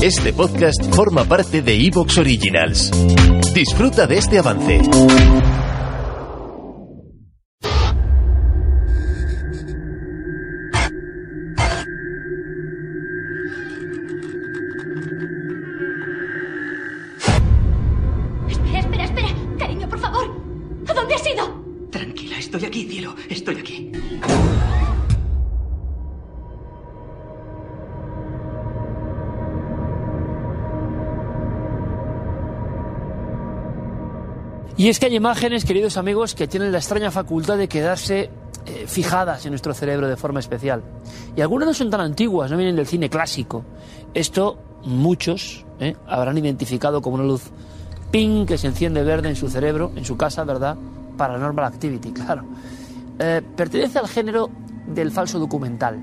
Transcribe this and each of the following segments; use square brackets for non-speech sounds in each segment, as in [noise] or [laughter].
Este podcast forma parte de Evox Originals. Disfruta de este avance. Espera, espera, espera. Cariño, por favor. ¿A dónde has ido? Tranquila, estoy aquí, cielo, estoy aquí. Y es que hay imágenes, queridos amigos, que tienen la extraña facultad de quedarse eh, fijadas en nuestro cerebro de forma especial. Y algunas no son tan antiguas, no vienen del cine clásico. Esto muchos eh, habrán identificado como una luz ping que se enciende verde en su cerebro, en su casa, ¿verdad? Paranormal Activity, [laughs] claro. Eh, pertenece al género del falso documental.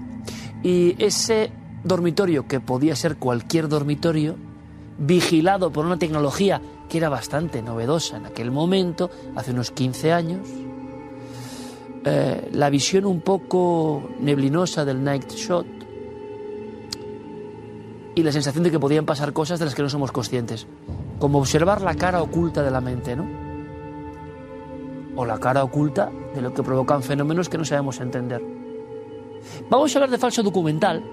Y ese dormitorio, que podía ser cualquier dormitorio, vigilado por una tecnología que era bastante novedosa en aquel momento, hace unos 15 años, eh, la visión un poco neblinosa del night shot y la sensación de que podían pasar cosas de las que no somos conscientes, como observar la cara oculta de la mente, ¿no? O la cara oculta de lo que provocan fenómenos que no sabemos entender. Vamos a hablar de falso documental.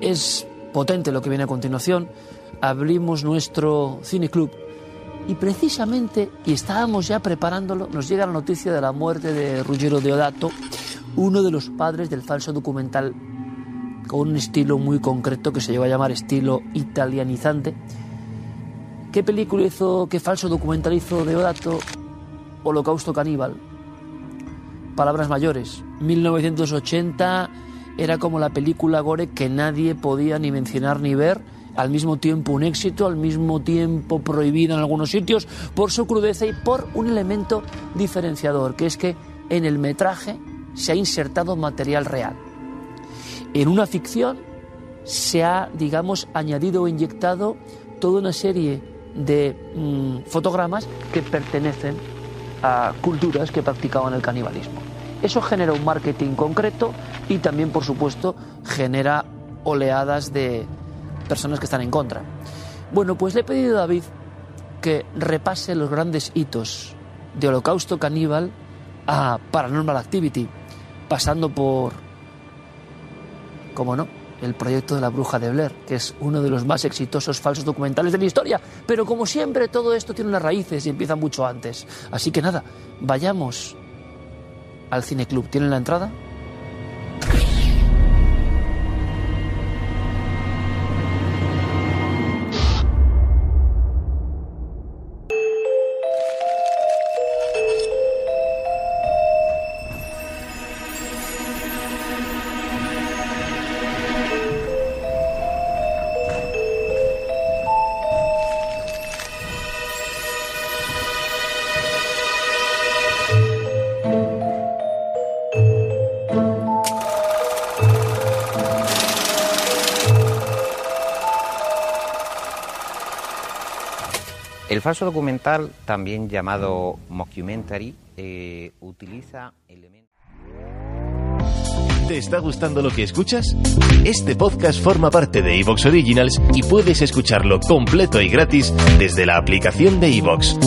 Es potente lo que viene a continuación. Abrimos nuestro cine club y precisamente, y estábamos ya preparándolo, nos llega la noticia de la muerte de Ruggero Deodato, uno de los padres del falso documental con un estilo muy concreto que se lleva a llamar estilo italianizante. ¿Qué película hizo, qué falso documental hizo Deodato? Holocausto Caníbal. Palabras mayores. 1980 era como la película gore que nadie podía ni mencionar ni ver, al mismo tiempo un éxito, al mismo tiempo prohibida en algunos sitios por su crudeza y por un elemento diferenciador, que es que en el metraje se ha insertado material real. En una ficción se ha, digamos, añadido o inyectado toda una serie de mm, fotogramas que pertenecen a culturas que practicaban el canibalismo. Eso genera un marketing concreto y también, por supuesto, genera oleadas de personas que están en contra. Bueno, pues le he pedido a David que repase los grandes hitos de Holocausto Caníbal a Paranormal Activity, pasando por, como no, el proyecto de la bruja de Blair, que es uno de los más exitosos falsos documentales de la historia. Pero como siempre, todo esto tiene unas raíces y empieza mucho antes. Así que nada, vayamos al cineclub. ¿Tienen la entrada? El falso documental, también llamado mockumentary, eh, utiliza elementos... ¿Te está gustando lo que escuchas? Este podcast forma parte de Evox Originals y puedes escucharlo completo y gratis desde la aplicación de Evox.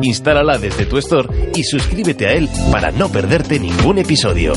Instálala desde tu store y suscríbete a él para no perderte ningún episodio.